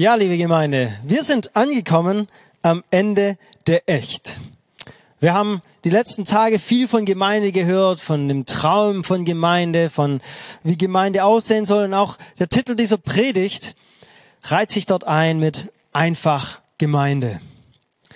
Ja, liebe Gemeinde, wir sind angekommen am Ende der Echt. Wir haben die letzten Tage viel von Gemeinde gehört, von dem Traum von Gemeinde, von wie Gemeinde aussehen soll. Und auch der Titel dieser Predigt reiht sich dort ein mit einfach Gemeinde.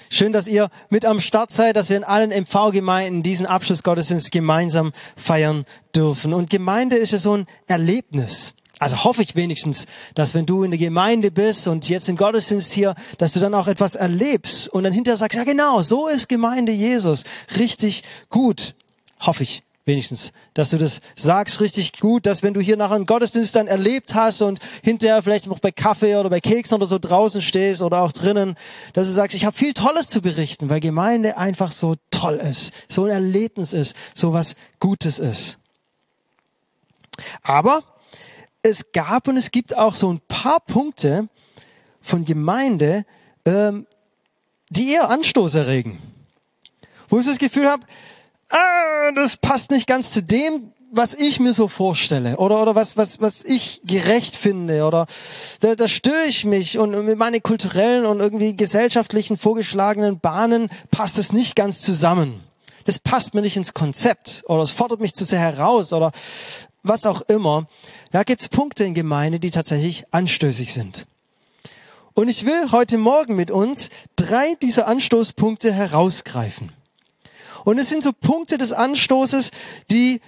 Schön, dass ihr mit am Start seid, dass wir in allen MV-Gemeinden diesen Abschlussgottesdienst gemeinsam feiern dürfen. Und Gemeinde ist ja so ein Erlebnis. Also hoffe ich wenigstens, dass wenn du in der Gemeinde bist und jetzt im Gottesdienst hier, dass du dann auch etwas erlebst und dann hinterher sagst, ja genau, so ist Gemeinde Jesus. Richtig gut. Hoffe ich wenigstens, dass du das sagst richtig gut, dass wenn du hier nachher einen Gottesdienst dann erlebt hast und hinterher vielleicht noch bei Kaffee oder bei Keksen oder so draußen stehst oder auch drinnen, dass du sagst, ich habe viel Tolles zu berichten, weil Gemeinde einfach so toll ist, so ein Erlebnis ist, so was Gutes ist. Aber es gab und es gibt auch so ein paar Punkte von Gemeinde, ähm, die eher Anstoß erregen. Wo ich das Gefühl habe, ah, das passt nicht ganz zu dem, was ich mir so vorstelle oder oder was was was ich gerecht finde oder da, da störe ich mich und mit meinen kulturellen und irgendwie gesellschaftlichen vorgeschlagenen Bahnen passt es nicht ganz zusammen. Das passt mir nicht ins Konzept oder es fordert mich zu sehr heraus oder was auch immer. Da gibt es Punkte in Gemeinde, die tatsächlich anstößig sind. Und ich will heute Morgen mit uns drei dieser Anstoßpunkte herausgreifen. Und es sind so Punkte des Anstoßes, die,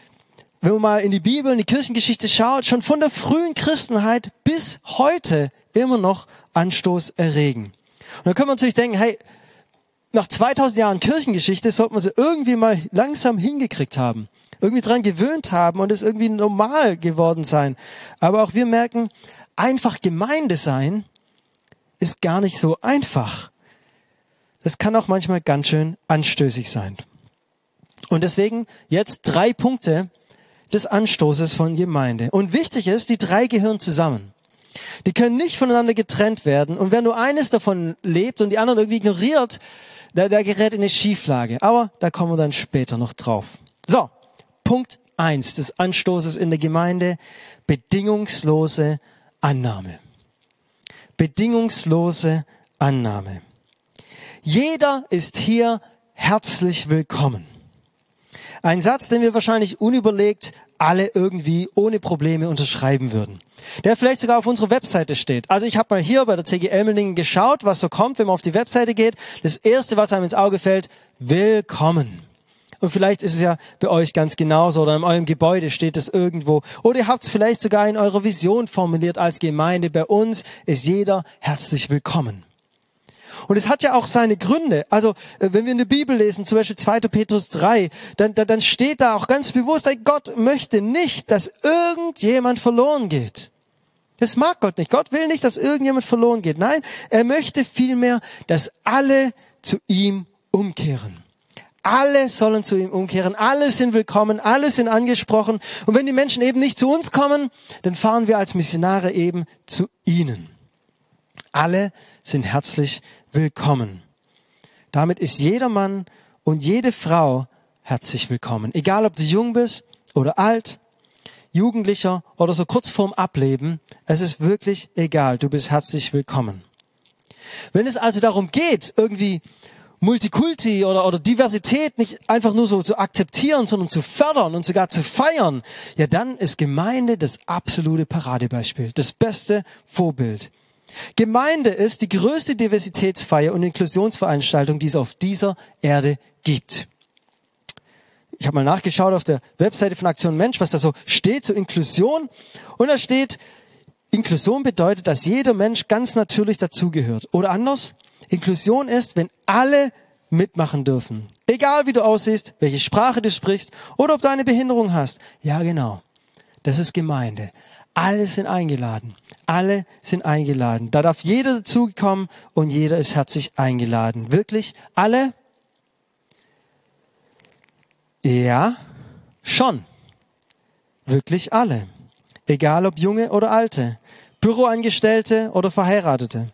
wenn man mal in die Bibel, in die Kirchengeschichte schaut, schon von der frühen Christenheit bis heute immer noch Anstoß erregen. Und da können wir natürlich denken, hey, nach 2000 Jahren Kirchengeschichte sollte man sie irgendwie mal langsam hingekriegt haben irgendwie dran gewöhnt haben und es irgendwie normal geworden sein. Aber auch wir merken, einfach Gemeinde sein ist gar nicht so einfach. Das kann auch manchmal ganz schön anstößig sein. Und deswegen jetzt drei Punkte des Anstoßes von Gemeinde. Und wichtig ist, die drei gehören zusammen. Die können nicht voneinander getrennt werden. Und wer nur eines davon lebt und die anderen irgendwie ignoriert, der, der gerät in eine Schieflage. Aber da kommen wir dann später noch drauf. So, Punkt eins des Anstoßes in der Gemeinde, bedingungslose Annahme. Bedingungslose Annahme. Jeder ist hier herzlich willkommen. Ein Satz, den wir wahrscheinlich unüberlegt alle irgendwie ohne Probleme unterschreiben würden. Der vielleicht sogar auf unserer Webseite steht. Also ich habe mal hier bei der CG Elmelingen geschaut, was so kommt, wenn man auf die Webseite geht. Das erste, was einem ins Auge fällt, willkommen. Und vielleicht ist es ja bei euch ganz genauso oder in eurem Gebäude steht es irgendwo. Oder ihr habt es vielleicht sogar in eurer Vision formuliert als Gemeinde. Bei uns ist jeder herzlich willkommen. Und es hat ja auch seine Gründe. Also, äh, wenn wir in der Bibel lesen, zum Beispiel 2. Petrus 3, dann, dann steht da auch ganz bewusst, Gott möchte nicht, dass irgendjemand verloren geht. Das mag Gott nicht. Gott will nicht, dass irgendjemand verloren geht. Nein, er möchte vielmehr, dass alle zu ihm umkehren. Alle sollen zu ihm umkehren. Alle sind willkommen. Alle sind angesprochen. Und wenn die Menschen eben nicht zu uns kommen, dann fahren wir als Missionare eben zu ihnen. Alle sind herzlich willkommen. Damit ist jeder Mann und jede Frau herzlich willkommen. Egal, ob du jung bist oder alt, Jugendlicher oder so kurz vorm Ableben. Es ist wirklich egal. Du bist herzlich willkommen. Wenn es also darum geht, irgendwie Multikulti oder, oder Diversität nicht einfach nur so zu akzeptieren, sondern zu fördern und sogar zu feiern, ja dann ist Gemeinde das absolute Paradebeispiel, das beste Vorbild. Gemeinde ist die größte Diversitätsfeier und Inklusionsveranstaltung, die es auf dieser Erde gibt. Ich habe mal nachgeschaut auf der Webseite von Aktion Mensch, was da so steht zur Inklusion. Und da steht, Inklusion bedeutet, dass jeder Mensch ganz natürlich dazugehört. Oder anders, Inklusion ist, wenn alle mitmachen dürfen. Egal wie du aussiehst, welche Sprache du sprichst oder ob du eine Behinderung hast. Ja, genau. Das ist Gemeinde. Alle sind eingeladen. Alle sind eingeladen. Da darf jeder dazukommen und jeder ist herzlich eingeladen. Wirklich alle? Ja, schon. Wirklich alle. Egal ob junge oder alte. Büroangestellte oder Verheiratete.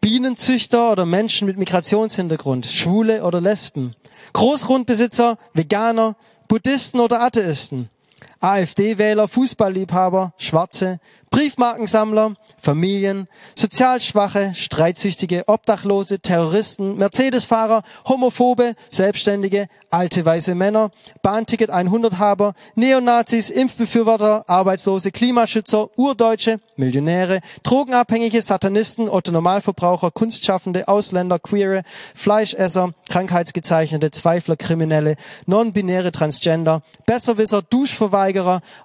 Bienenzüchter oder Menschen mit Migrationshintergrund, Schwule oder Lesben, Großgrundbesitzer, Veganer, Buddhisten oder Atheisten. AfD-Wähler, Fußballliebhaber, Schwarze, Briefmarkensammler, Familien, sozial Schwache, Streitsüchtige, Obdachlose, Terroristen, Mercedes-Fahrer, Homophobe, Selbstständige, alte weiße Männer, Bahnticket 100-Haber, Neonazis, Impfbefürworter, Arbeitslose, Klimaschützer, Urdeutsche, Millionäre, Drogenabhängige, Satanisten, Otto-Normalverbraucher, Kunstschaffende, Ausländer, Queere, Fleischesser, Krankheitsgezeichnete, Zweifler, Kriminelle, Non-binäre Transgender, Besserwisser, Duschverweigerer,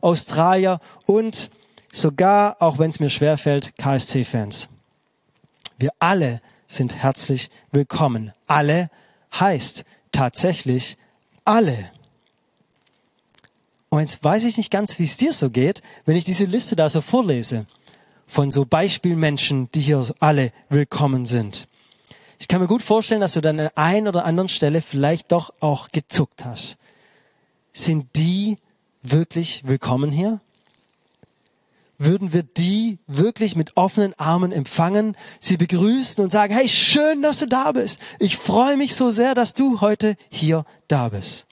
Australier und sogar, auch wenn es mir schwerfällt, KSC-Fans. Wir alle sind herzlich willkommen. Alle heißt tatsächlich alle. Und jetzt weiß ich nicht ganz, wie es dir so geht, wenn ich diese Liste da so vorlese von so Beispielmenschen, die hier alle willkommen sind. Ich kann mir gut vorstellen, dass du dann an einer oder anderen Stelle vielleicht doch auch gezuckt hast. Sind die wirklich willkommen hier? würden wir die wirklich mit offenen Armen empfangen, sie begrüßen und sagen, hey, schön, dass du da bist. Ich freue mich so sehr, dass du heute hier da bist.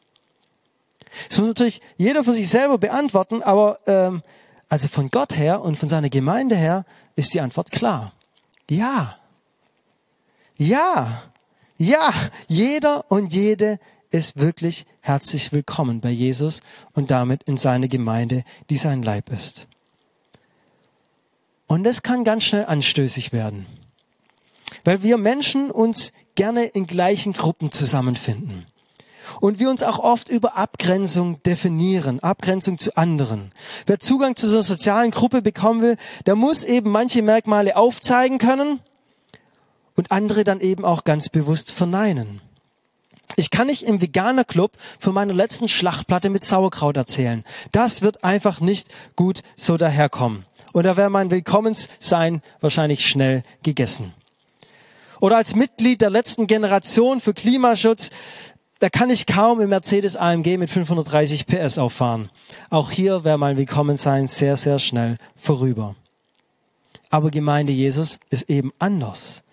Das muss natürlich jeder für sich selber beantworten, aber ähm, also von Gott her und von seiner Gemeinde her ist die Antwort klar. Ja. Ja. Ja. Jeder und jede ist wirklich herzlich willkommen bei Jesus und damit in seine Gemeinde, die sein Leib ist. Und das kann ganz schnell anstößig werden, weil wir Menschen uns gerne in gleichen Gruppen zusammenfinden. Und wir uns auch oft über Abgrenzung definieren, Abgrenzung zu anderen. Wer Zugang zu so einer sozialen Gruppe bekommen will, der muss eben manche Merkmale aufzeigen können und andere dann eben auch ganz bewusst verneinen. Ich kann nicht im Veganer Club von meiner letzten Schlachtplatte mit Sauerkraut erzählen. Das wird einfach nicht gut so daherkommen. Und da wäre mein Willkommenssein wahrscheinlich schnell gegessen. Oder als Mitglied der letzten Generation für Klimaschutz, da kann ich kaum im Mercedes AMG mit 530 PS auffahren. Auch hier wäre mein Willkommensein sehr, sehr schnell vorüber. Aber Gemeinde Jesus ist eben anders.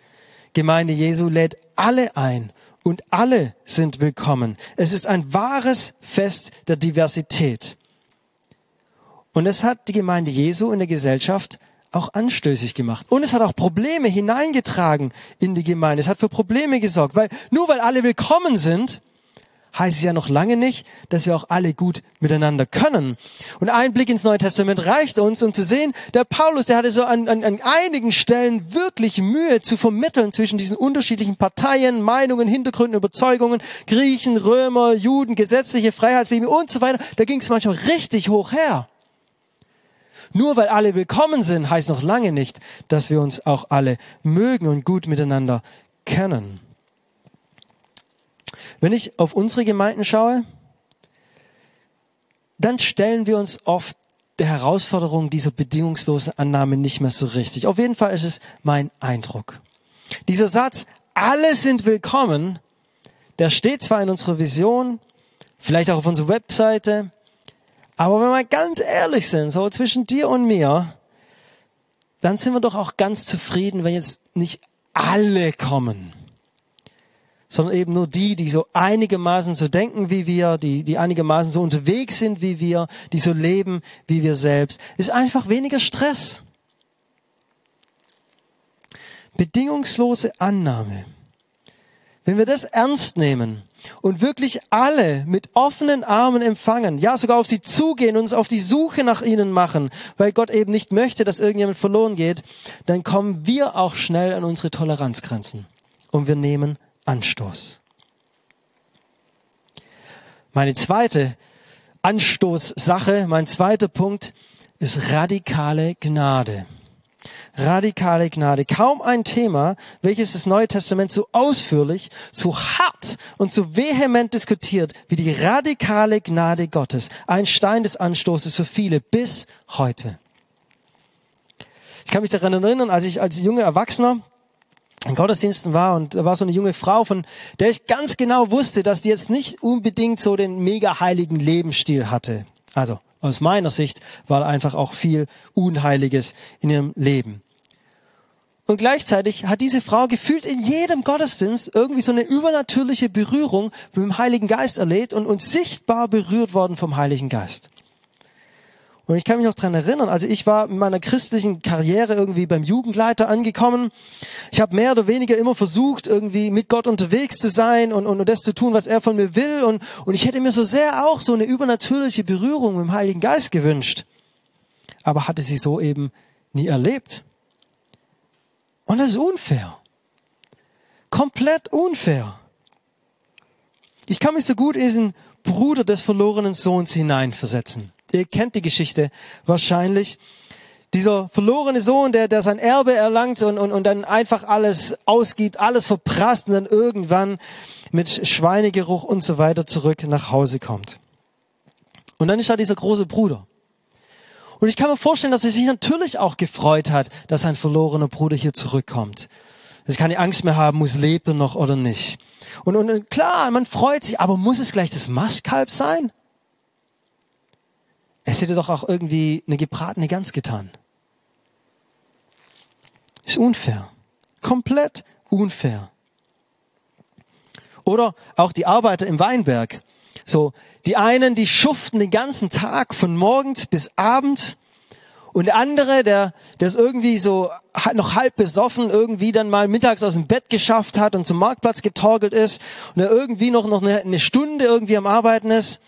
Gemeinde Jesu lädt alle ein und alle sind willkommen. Es ist ein wahres Fest der Diversität. Und es hat die Gemeinde Jesu in der Gesellschaft auch anstößig gemacht. Und es hat auch Probleme hineingetragen in die Gemeinde. Es hat für Probleme gesorgt, weil nur weil alle willkommen sind, heißt es ja noch lange nicht, dass wir auch alle gut miteinander können. Und ein Blick ins Neue Testament reicht uns, um zu sehen, der Paulus, der hatte so an, an, an einigen Stellen wirklich Mühe zu vermitteln zwischen diesen unterschiedlichen Parteien, Meinungen, Hintergründen, Überzeugungen, Griechen, Römer, Juden, gesetzliche Freiheitsliebe und so weiter. Da ging es manchmal richtig hoch her. Nur weil alle willkommen sind, heißt noch lange nicht, dass wir uns auch alle mögen und gut miteinander kennen. Wenn ich auf unsere Gemeinden schaue, dann stellen wir uns oft der Herausforderung dieser bedingungslosen Annahme nicht mehr so richtig. Auf jeden Fall ist es mein Eindruck. Dieser Satz, alle sind willkommen, der steht zwar in unserer Vision, vielleicht auch auf unserer Webseite, aber wenn wir ganz ehrlich sind, so zwischen dir und mir, dann sind wir doch auch ganz zufrieden, wenn jetzt nicht alle kommen, sondern eben nur die, die so einigermaßen so denken wie wir, die, die einigermaßen so unterwegs sind wie wir, die so leben wie wir selbst. Ist einfach weniger Stress. Bedingungslose Annahme. Wenn wir das ernst nehmen, und wirklich alle mit offenen Armen empfangen, ja sogar auf sie zugehen und uns auf die Suche nach ihnen machen, weil Gott eben nicht möchte, dass irgendjemand verloren geht, dann kommen wir auch schnell an unsere Toleranzgrenzen und wir nehmen Anstoß. Meine zweite Anstoßsache, mein zweiter Punkt ist radikale Gnade radikale Gnade. Kaum ein Thema, welches das Neue Testament so ausführlich, so hart und so vehement diskutiert wie die radikale Gnade Gottes. Ein Stein des Anstoßes für viele bis heute. Ich kann mich daran erinnern, als ich als junger Erwachsener in Gottesdiensten war und da war so eine junge Frau, von der ich ganz genau wusste, dass die jetzt nicht unbedingt so den mega heiligen Lebensstil hatte. Also aus meiner Sicht war einfach auch viel Unheiliges in ihrem Leben. Und gleichzeitig hat diese Frau gefühlt in jedem Gottesdienst irgendwie so eine übernatürliche Berührung mit dem Heiligen Geist erlebt und uns sichtbar berührt worden vom Heiligen Geist. Und ich kann mich noch dran erinnern, also ich war in meiner christlichen Karriere irgendwie beim Jugendleiter angekommen. Ich habe mehr oder weniger immer versucht, irgendwie mit Gott unterwegs zu sein und, und, und das zu tun, was er von mir will. Und, und ich hätte mir so sehr auch so eine übernatürliche Berührung mit dem Heiligen Geist gewünscht. Aber hatte sie so eben nie erlebt. Und das ist unfair. Komplett unfair. Ich kann mich so gut in diesen Bruder des verlorenen Sohns hineinversetzen. Ihr kennt die Geschichte wahrscheinlich. Dieser verlorene Sohn, der, der sein Erbe erlangt und, und, und dann einfach alles ausgibt, alles verprasst und dann irgendwann mit Schweinegeruch und so weiter zurück nach Hause kommt. Und dann ist da dieser große Bruder. Und ich kann mir vorstellen, dass er sich natürlich auch gefreut hat, dass sein verlorener Bruder hier zurückkommt. Dass ich keine Angst mehr haben muss, lebt er noch oder nicht. Und, und klar, man freut sich, aber muss es gleich das Mastkalb sein? Es hätte doch auch irgendwie eine gebratene Gans getan. Ist unfair. Komplett unfair. Oder auch die Arbeiter im Weinberg. So, die einen, die schuften den ganzen Tag von morgens bis abends und der andere, der, der ist irgendwie so noch halb besoffen, irgendwie dann mal mittags aus dem Bett geschafft hat und zum Marktplatz getorgelt ist und er irgendwie noch, noch eine, eine Stunde irgendwie am Arbeiten ist,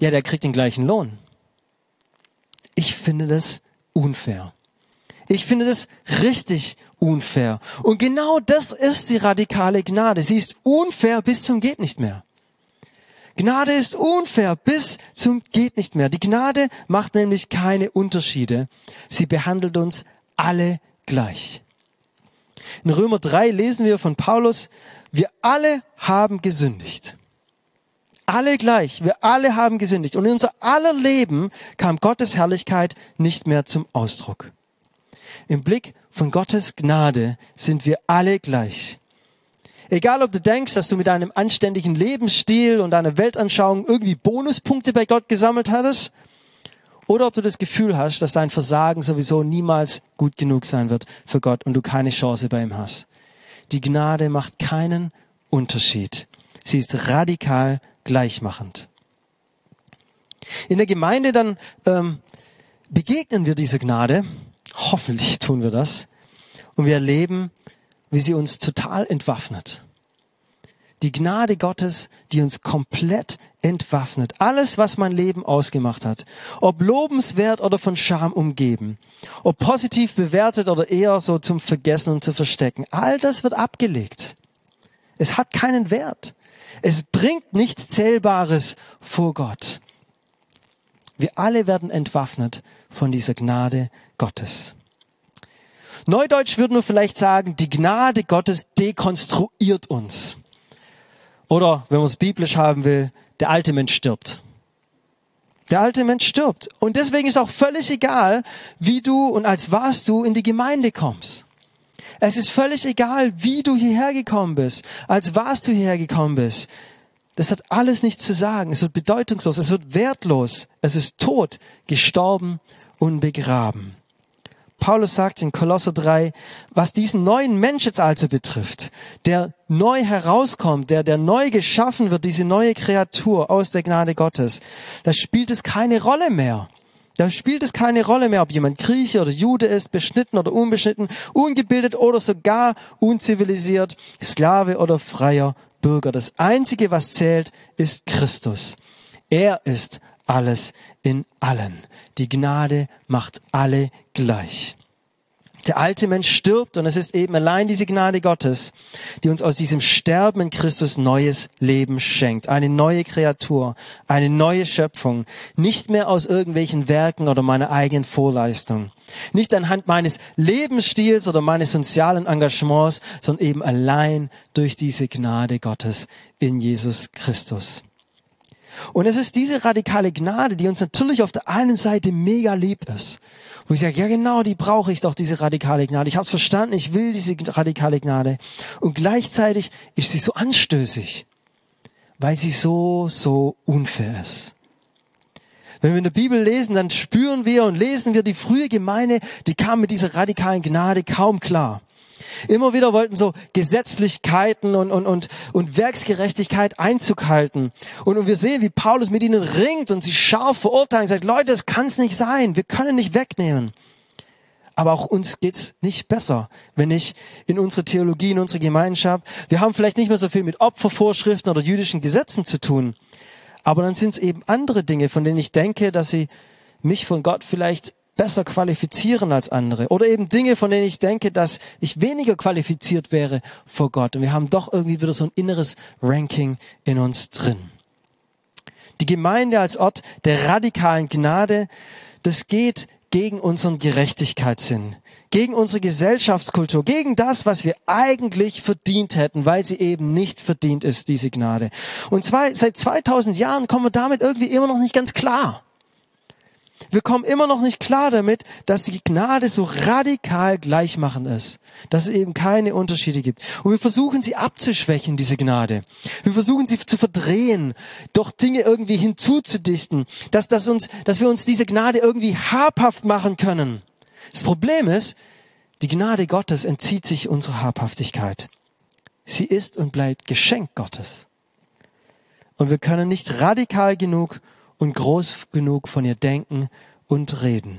ja, der kriegt den gleichen Lohn. Ich finde das unfair. Ich finde das richtig unfair. Und genau das ist die radikale Gnade. Sie ist unfair bis zum geht nicht mehr. Gnade ist unfair bis zum geht nicht mehr. Die Gnade macht nämlich keine Unterschiede. Sie behandelt uns alle gleich. In Römer 3 lesen wir von Paulus, wir alle haben gesündigt. Alle gleich, wir alle haben gesündigt. Und in unser aller Leben kam Gottes Herrlichkeit nicht mehr zum Ausdruck. Im Blick von Gottes Gnade sind wir alle gleich. Egal, ob du denkst, dass du mit deinem anständigen Lebensstil und deiner Weltanschauung irgendwie Bonuspunkte bei Gott gesammelt hattest, oder ob du das Gefühl hast, dass dein Versagen sowieso niemals gut genug sein wird für Gott und du keine Chance bei ihm hast. Die Gnade macht keinen Unterschied. Sie ist radikal gleichmachend. In der Gemeinde dann ähm, begegnen wir dieser Gnade, hoffentlich tun wir das, und wir erleben, wie sie uns total entwaffnet. Die Gnade Gottes, die uns komplett entwaffnet. Alles, was mein Leben ausgemacht hat. Ob lobenswert oder von Scham umgeben. Ob positiv bewertet oder eher so zum Vergessen und zu verstecken. All das wird abgelegt. Es hat keinen Wert. Es bringt nichts Zählbares vor Gott. Wir alle werden entwaffnet von dieser Gnade Gottes. Neudeutsch würden wir vielleicht sagen, die Gnade Gottes dekonstruiert uns. Oder, wenn man es biblisch haben will, der alte Mensch stirbt. Der alte Mensch stirbt. Und deswegen ist auch völlig egal, wie du und als was du in die Gemeinde kommst. Es ist völlig egal, wie du hierher gekommen bist, als was du hierher gekommen bist. Das hat alles nichts zu sagen. Es wird bedeutungslos, es wird wertlos. Es ist tot, gestorben und begraben. Paulus sagt in Kolosser 3, was diesen neuen Mensch jetzt also betrifft, der neu herauskommt, der, der neu geschaffen wird, diese neue Kreatur aus der Gnade Gottes, da spielt es keine Rolle mehr. Da spielt es keine Rolle mehr, ob jemand Grieche oder Jude ist, beschnitten oder unbeschnitten, ungebildet oder sogar unzivilisiert, Sklave oder freier Bürger. Das Einzige, was zählt, ist Christus. Er ist alles in allen. Die Gnade macht alle gleich. Der alte Mensch stirbt und es ist eben allein diese Gnade Gottes, die uns aus diesem Sterben in Christus neues Leben schenkt. Eine neue Kreatur, eine neue Schöpfung. Nicht mehr aus irgendwelchen Werken oder meiner eigenen Vorleistung. Nicht anhand meines Lebensstils oder meines sozialen Engagements, sondern eben allein durch diese Gnade Gottes in Jesus Christus. Und es ist diese radikale Gnade, die uns natürlich auf der einen Seite mega lieb ist. Wo ich sage, ja genau, die brauche ich doch, diese radikale Gnade. Ich habe es verstanden, ich will diese radikale Gnade. Und gleichzeitig ist sie so anstößig, weil sie so, so unfair ist. Wenn wir in der Bibel lesen, dann spüren wir und lesen wir die frühe Gemeinde, die kam mit dieser radikalen Gnade kaum klar. Immer wieder wollten so Gesetzlichkeiten und, und, und, und Werksgerechtigkeit Einzug halten. Und, und wir sehen, wie Paulus mit ihnen ringt und sie scharf verurteilen, sagt, Leute, das kann es nicht sein, wir können nicht wegnehmen. Aber auch uns geht's nicht besser, wenn ich in unsere Theologie, in unsere Gemeinschaft, wir haben vielleicht nicht mehr so viel mit Opfervorschriften oder jüdischen Gesetzen zu tun. Aber dann sind es eben andere Dinge, von denen ich denke, dass sie mich von Gott vielleicht besser qualifizieren als andere. Oder eben Dinge, von denen ich denke, dass ich weniger qualifiziert wäre vor Gott. Und wir haben doch irgendwie wieder so ein inneres Ranking in uns drin. Die Gemeinde als Ort der radikalen Gnade, das geht gegen unseren Gerechtigkeitssinn, gegen unsere Gesellschaftskultur, gegen das, was wir eigentlich verdient hätten, weil sie eben nicht verdient ist, diese Gnade. Und zwar seit 2000 Jahren kommen wir damit irgendwie immer noch nicht ganz klar. Wir kommen immer noch nicht klar damit, dass die Gnade so radikal gleichmachend ist, dass es eben keine Unterschiede gibt. Und wir versuchen sie abzuschwächen, diese Gnade. Wir versuchen sie zu verdrehen, doch Dinge irgendwie hinzuzudichten, dass, dass, uns, dass wir uns diese Gnade irgendwie habhaft machen können. Das Problem ist, die Gnade Gottes entzieht sich unserer Habhaftigkeit. Sie ist und bleibt Geschenk Gottes. Und wir können nicht radikal genug und groß genug von ihr denken und reden.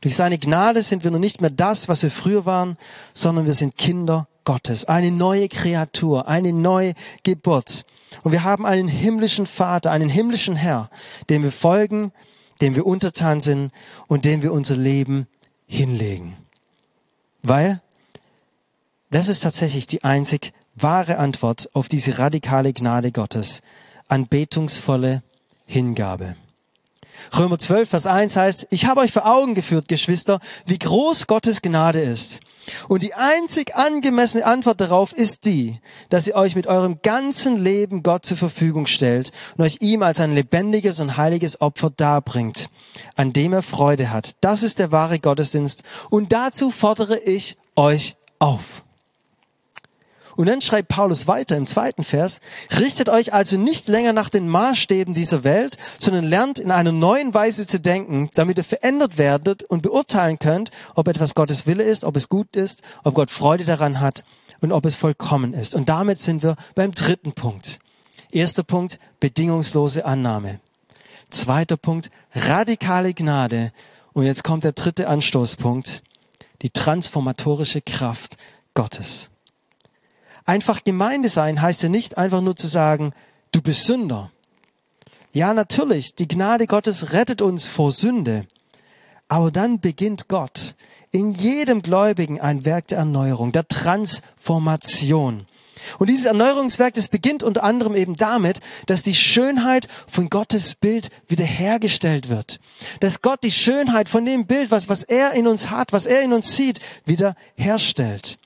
Durch seine Gnade sind wir nun nicht mehr das, was wir früher waren, sondern wir sind Kinder Gottes, eine neue Kreatur, eine neue Geburt. Und wir haben einen himmlischen Vater, einen himmlischen Herr, dem wir folgen, dem wir untertan sind und dem wir unser Leben hinlegen. Weil das ist tatsächlich die einzig wahre Antwort auf diese radikale Gnade Gottes, anbetungsvolle Hingabe. Römer 12, Vers 1 heißt, ich habe euch vor Augen geführt, Geschwister, wie groß Gottes Gnade ist. Und die einzig angemessene Antwort darauf ist die, dass ihr euch mit eurem ganzen Leben Gott zur Verfügung stellt und euch ihm als ein lebendiges und heiliges Opfer darbringt, an dem er Freude hat. Das ist der wahre Gottesdienst und dazu fordere ich euch auf. Und dann schreibt Paulus weiter im zweiten Vers, richtet euch also nicht länger nach den Maßstäben dieser Welt, sondern lernt in einer neuen Weise zu denken, damit ihr verändert werdet und beurteilen könnt, ob etwas Gottes Wille ist, ob es gut ist, ob Gott Freude daran hat und ob es vollkommen ist. Und damit sind wir beim dritten Punkt. Erster Punkt, bedingungslose Annahme. Zweiter Punkt, radikale Gnade. Und jetzt kommt der dritte Anstoßpunkt, die transformatorische Kraft Gottes. Einfach Gemeinde sein heißt ja nicht einfach nur zu sagen, du bist Sünder. Ja, natürlich, die Gnade Gottes rettet uns vor Sünde. Aber dann beginnt Gott in jedem Gläubigen ein Werk der Erneuerung, der Transformation. Und dieses Erneuerungswerk, das beginnt unter anderem eben damit, dass die Schönheit von Gottes Bild wiederhergestellt wird. Dass Gott die Schönheit von dem Bild, was, was er in uns hat, was er in uns sieht, wiederherstellt.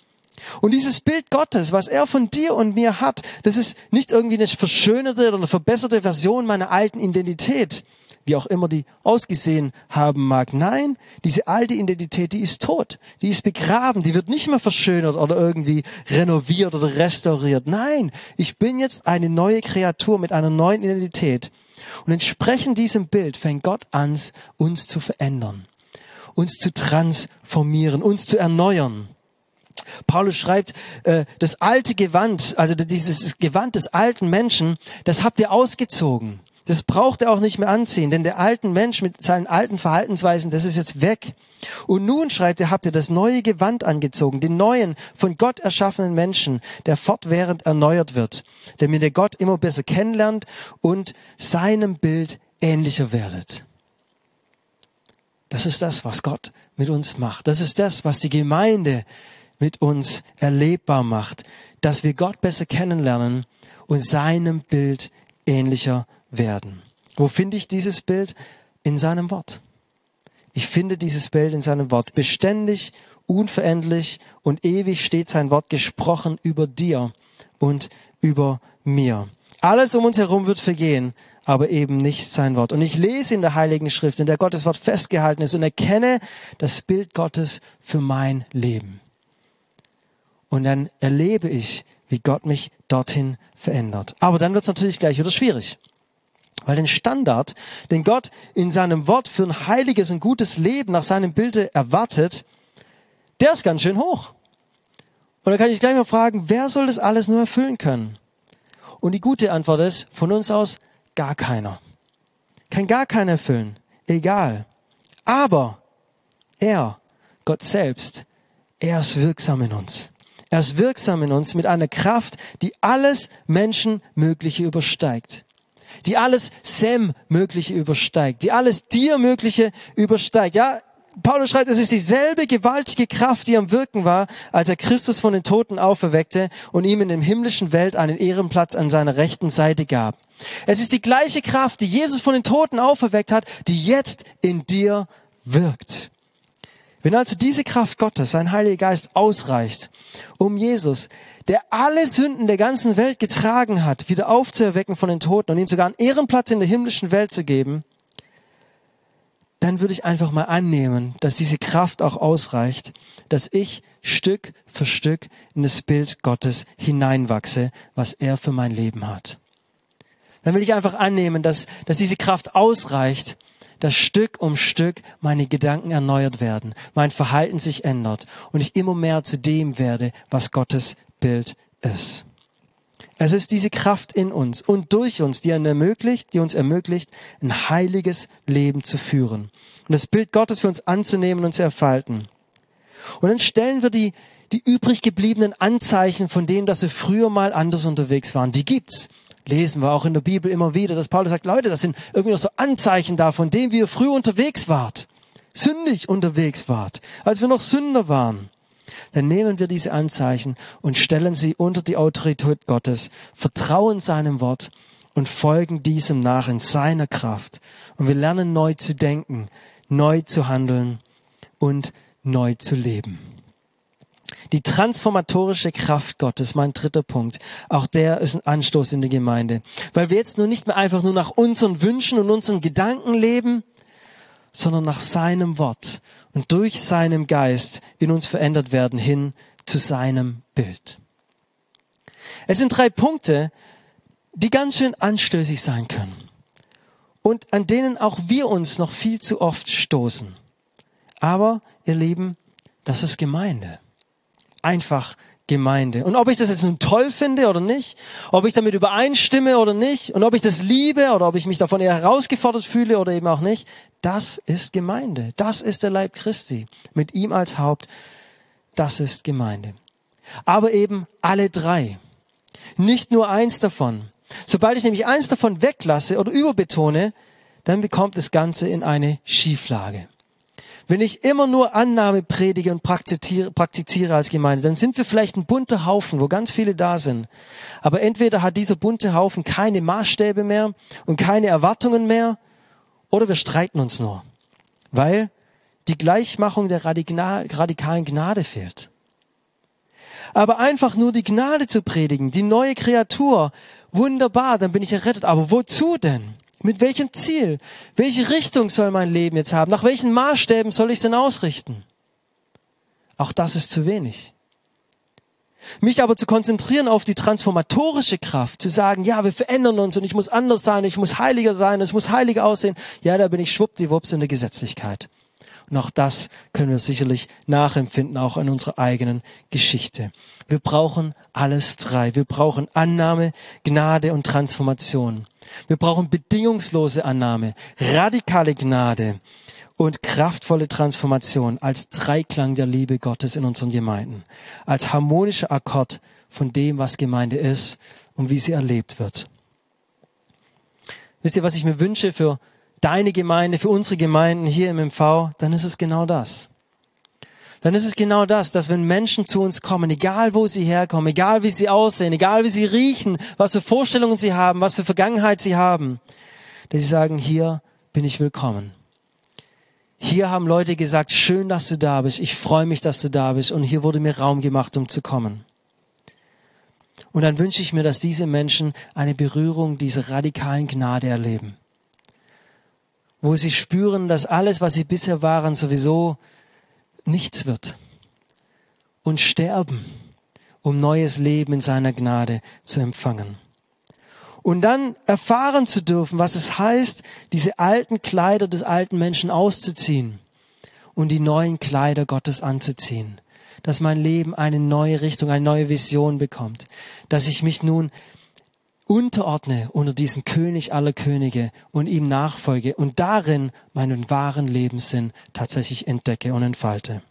Und dieses Bild Gottes, was er von dir und mir hat, das ist nicht irgendwie eine verschönerte oder verbesserte Version meiner alten Identität, wie auch immer die ausgesehen haben mag. Nein, diese alte Identität, die ist tot, die ist begraben, die wird nicht mehr verschönert oder irgendwie renoviert oder restauriert. Nein, ich bin jetzt eine neue Kreatur mit einer neuen Identität. Und entsprechend diesem Bild fängt Gott an, uns zu verändern, uns zu transformieren, uns zu erneuern. Paulus schreibt, äh, das alte Gewand, also dieses Gewand des alten Menschen, das habt ihr ausgezogen. Das braucht er auch nicht mehr anziehen, denn der alten Mensch mit seinen alten Verhaltensweisen, das ist jetzt weg. Und nun schreibt er, habt ihr das neue Gewand angezogen, den neuen, von Gott erschaffenen Menschen, der fortwährend erneuert wird, damit ihr Gott immer besser kennenlernt und seinem Bild ähnlicher werdet. Das ist das, was Gott mit uns macht. Das ist das, was die Gemeinde mit uns erlebbar macht, dass wir Gott besser kennenlernen und seinem Bild ähnlicher werden. Wo finde ich dieses Bild? In seinem Wort. Ich finde dieses Bild in seinem Wort. Beständig, unveränderlich und ewig steht sein Wort gesprochen über dir und über mir. Alles um uns herum wird vergehen, aber eben nicht sein Wort. Und ich lese in der Heiligen Schrift, in der Gottes Wort festgehalten ist und erkenne das Bild Gottes für mein Leben. Und dann erlebe ich, wie Gott mich dorthin verändert. Aber dann wird es natürlich gleich wieder schwierig. Weil den Standard, den Gott in seinem Wort für ein heiliges und gutes Leben nach seinem Bilde erwartet, der ist ganz schön hoch. Und dann kann ich gleich mal fragen, wer soll das alles nur erfüllen können? Und die gute Antwort ist, von uns aus gar keiner. Kann gar keiner erfüllen. Egal. Aber er, Gott selbst, er ist wirksam in uns. Er ist wirksam in uns mit einer Kraft, die alles Menschenmögliche übersteigt. Die alles Sem Mögliche übersteigt. Die alles dir Mögliche übersteigt. Ja, Paulus schreibt, es ist dieselbe gewaltige Kraft, die am Wirken war, als er Christus von den Toten auferweckte und ihm in dem himmlischen Welt einen Ehrenplatz an seiner rechten Seite gab. Es ist die gleiche Kraft, die Jesus von den Toten auferweckt hat, die jetzt in dir wirkt. Wenn also diese Kraft Gottes, sein Heiliger Geist, ausreicht, um Jesus, der alle Sünden der ganzen Welt getragen hat, wieder aufzuerwecken von den Toten und ihm sogar einen Ehrenplatz in der himmlischen Welt zu geben, dann würde ich einfach mal annehmen, dass diese Kraft auch ausreicht, dass ich Stück für Stück in das Bild Gottes hineinwachse, was er für mein Leben hat. Dann will ich einfach annehmen, dass, dass diese Kraft ausreicht, dass Stück um Stück meine Gedanken erneuert werden, mein Verhalten sich ändert und ich immer mehr zu dem werde, was Gottes Bild ist. Es ist diese Kraft in uns und durch uns, die, ermöglicht, die uns ermöglicht, ein heiliges Leben zu führen und das Bild Gottes für uns anzunehmen und zu erfalten. Und dann stellen wir die, die übrig gebliebenen Anzeichen von dem, dass wir früher mal anders unterwegs waren. Die gibt's. Lesen wir auch in der Bibel immer wieder, dass Paulus sagt, Leute, das sind irgendwie noch so Anzeichen da, von dem, wie ihr früher unterwegs wart. Sündig unterwegs wart. Als wir noch Sünder waren dann nehmen wir diese Anzeichen und stellen sie unter die Autorität Gottes, vertrauen seinem Wort und folgen diesem nach in seiner Kraft. Und wir lernen neu zu denken, neu zu handeln und neu zu leben. Die transformatorische Kraft Gottes, mein dritter Punkt, auch der ist ein Anstoß in die Gemeinde. Weil wir jetzt nur nicht mehr einfach nur nach unseren Wünschen und unseren Gedanken leben, sondern nach seinem Wort und durch seinem Geist in uns verändert werden hin zu seinem Bild. Es sind drei Punkte, die ganz schön anstößig sein können und an denen auch wir uns noch viel zu oft stoßen. Aber, ihr Lieben, das ist Gemeinde. Einfach Gemeinde. Und ob ich das jetzt nun toll finde oder nicht, ob ich damit übereinstimme oder nicht, und ob ich das liebe oder ob ich mich davon eher herausgefordert fühle oder eben auch nicht, das ist Gemeinde. Das ist der Leib Christi. Mit ihm als Haupt. Das ist Gemeinde. Aber eben alle drei. Nicht nur eins davon. Sobald ich nämlich eins davon weglasse oder überbetone, dann bekommt das Ganze in eine Schieflage. Wenn ich immer nur Annahme predige und praktiziere, als Gemeinde, dann sind wir vielleicht ein bunter Haufen, wo ganz viele da sind. Aber entweder hat dieser bunte Haufen keine Maßstäbe mehr und keine Erwartungen mehr, oder wir streiten uns nur, weil die Gleichmachung der radikalen Gnade fehlt. Aber einfach nur die Gnade zu predigen, die neue Kreatur, wunderbar, dann bin ich errettet. Aber wozu denn? Mit welchem Ziel? Welche Richtung soll mein Leben jetzt haben? Nach welchen Maßstäben soll ich es denn ausrichten? Auch das ist zu wenig. Mich aber zu konzentrieren auf die transformatorische Kraft, zu sagen, ja, wir verändern uns und ich muss anders sein, ich muss heiliger sein, es muss heiliger aussehen, ja, da bin ich schwuppdiwupps in der Gesetzlichkeit. Und auch das können wir sicherlich nachempfinden, auch in unserer eigenen Geschichte. Wir brauchen alles drei. Wir brauchen Annahme, Gnade und Transformation. Wir brauchen bedingungslose Annahme, radikale Gnade und kraftvolle Transformation als Dreiklang der Liebe Gottes in unseren Gemeinden, als harmonischer Akkord von dem, was Gemeinde ist und wie sie erlebt wird. Wisst ihr, was ich mir wünsche für deine Gemeinde, für unsere Gemeinden hier im MV? Dann ist es genau das dann ist es genau das, dass wenn Menschen zu uns kommen, egal wo sie herkommen, egal wie sie aussehen, egal wie sie riechen, was für Vorstellungen sie haben, was für Vergangenheit sie haben, dass sie sagen, hier bin ich willkommen. Hier haben Leute gesagt, schön, dass du da bist, ich freue mich, dass du da bist und hier wurde mir Raum gemacht, um zu kommen. Und dann wünsche ich mir, dass diese Menschen eine Berührung dieser radikalen Gnade erleben, wo sie spüren, dass alles, was sie bisher waren, sowieso nichts wird und sterben, um neues Leben in seiner Gnade zu empfangen. Und dann erfahren zu dürfen, was es heißt, diese alten Kleider des alten Menschen auszuziehen und die neuen Kleider Gottes anzuziehen. dass mein Leben eine neue Richtung, eine neue Vision bekommt, dass ich mich nun unterordne unter diesen König aller Könige und ihm nachfolge und darin meinen wahren Lebenssinn tatsächlich entdecke und entfalte.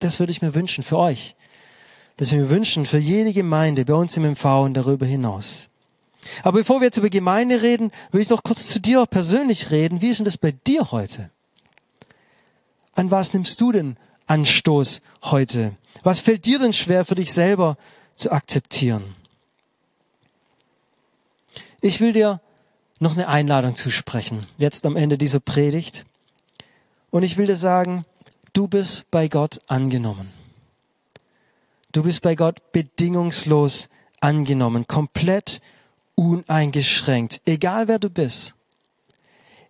Das würde ich mir wünschen für euch. Das wir mir wünschen für jede Gemeinde bei uns im MV und darüber hinaus. Aber bevor wir jetzt über Gemeinde reden, will ich noch kurz zu dir persönlich reden. Wie ist denn das bei dir heute? An was nimmst du denn Anstoß heute? Was fällt dir denn schwer für dich selber zu akzeptieren? Ich will dir noch eine Einladung zusprechen, jetzt am Ende dieser Predigt. Und ich will dir sagen, du bist bei Gott angenommen. Du bist bei Gott bedingungslos angenommen, komplett uneingeschränkt, egal wer du bist.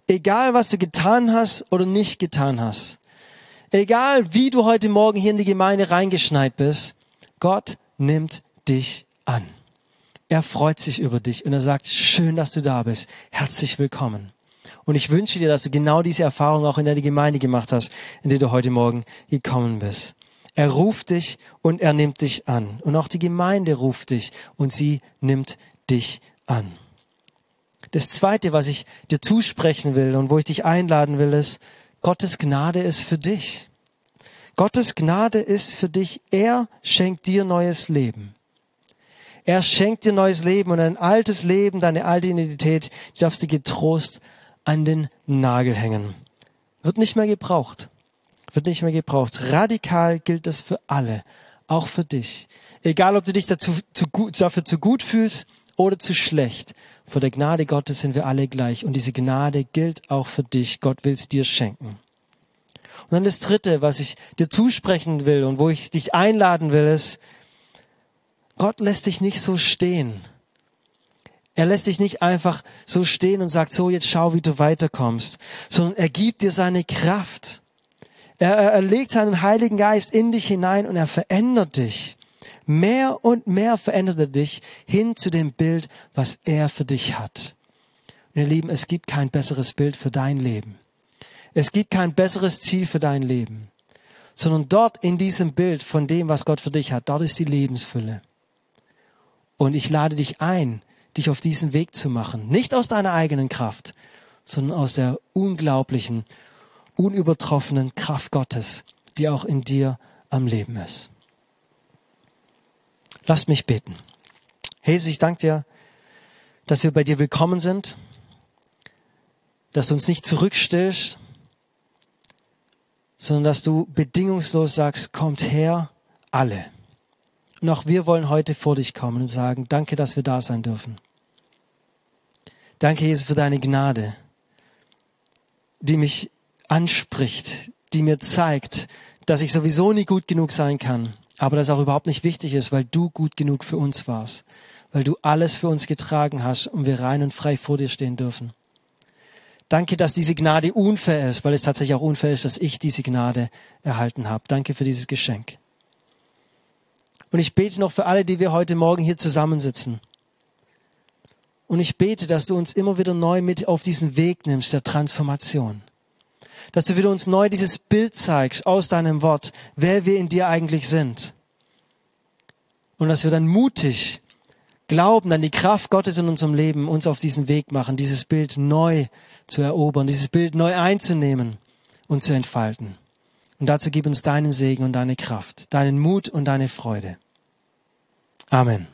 Egal was du getan hast oder nicht getan hast. Egal wie du heute Morgen hier in die Gemeinde reingeschneit bist, Gott nimmt dich an. Er freut sich über dich und er sagt, schön, dass du da bist. Herzlich willkommen. Und ich wünsche dir, dass du genau diese Erfahrung auch in der Gemeinde gemacht hast, in der du heute Morgen gekommen bist. Er ruft dich und er nimmt dich an. Und auch die Gemeinde ruft dich und sie nimmt dich an. Das zweite, was ich dir zusprechen will und wo ich dich einladen will, ist, Gottes Gnade ist für dich. Gottes Gnade ist für dich. Er schenkt dir neues Leben. Er schenkt dir neues Leben und ein altes Leben, deine alte Identität, die darfst du getrost an den Nagel hängen. Wird nicht mehr gebraucht. Wird nicht mehr gebraucht. Radikal gilt das für alle. Auch für dich. Egal, ob du dich dazu, zu dafür zu gut fühlst oder zu schlecht. Vor der Gnade Gottes sind wir alle gleich. Und diese Gnade gilt auch für dich. Gott will es dir schenken. Und dann das dritte, was ich dir zusprechen will und wo ich dich einladen will, ist, Gott lässt dich nicht so stehen. Er lässt dich nicht einfach so stehen und sagt, so jetzt schau, wie du weiterkommst, sondern er gibt dir seine Kraft. Er, er legt seinen Heiligen Geist in dich hinein und er verändert dich. Mehr und mehr verändert er dich hin zu dem Bild, was er für dich hat. Und ihr Lieben, es gibt kein besseres Bild für dein Leben. Es gibt kein besseres Ziel für dein Leben, sondern dort in diesem Bild von dem, was Gott für dich hat, dort ist die Lebensfülle. Und ich lade dich ein, dich auf diesen Weg zu machen. Nicht aus deiner eigenen Kraft, sondern aus der unglaublichen, unübertroffenen Kraft Gottes, die auch in dir am Leben ist. Lass mich beten. Jesus, ich danke dir, dass wir bei dir willkommen sind, dass du uns nicht zurückstellst, sondern dass du bedingungslos sagst, kommt her, alle. Und auch wir wollen heute vor dich kommen und sagen, danke, dass wir da sein dürfen. Danke, Jesus, für deine Gnade, die mich anspricht, die mir zeigt, dass ich sowieso nie gut genug sein kann, aber das auch überhaupt nicht wichtig ist, weil du gut genug für uns warst, weil du alles für uns getragen hast und wir rein und frei vor dir stehen dürfen. Danke, dass diese Gnade unfair ist, weil es tatsächlich auch unfair ist, dass ich diese Gnade erhalten habe. Danke für dieses Geschenk. Und ich bete noch für alle, die wir heute Morgen hier zusammensitzen. Und ich bete, dass du uns immer wieder neu mit auf diesen Weg nimmst der Transformation. Dass du wieder uns neu dieses Bild zeigst aus deinem Wort, wer wir in dir eigentlich sind. Und dass wir dann mutig glauben, an die Kraft Gottes in unserem Leben uns auf diesen Weg machen, dieses Bild neu zu erobern, dieses Bild neu einzunehmen und zu entfalten. Und dazu gib uns deinen Segen und deine Kraft, deinen Mut und deine Freude. Amen.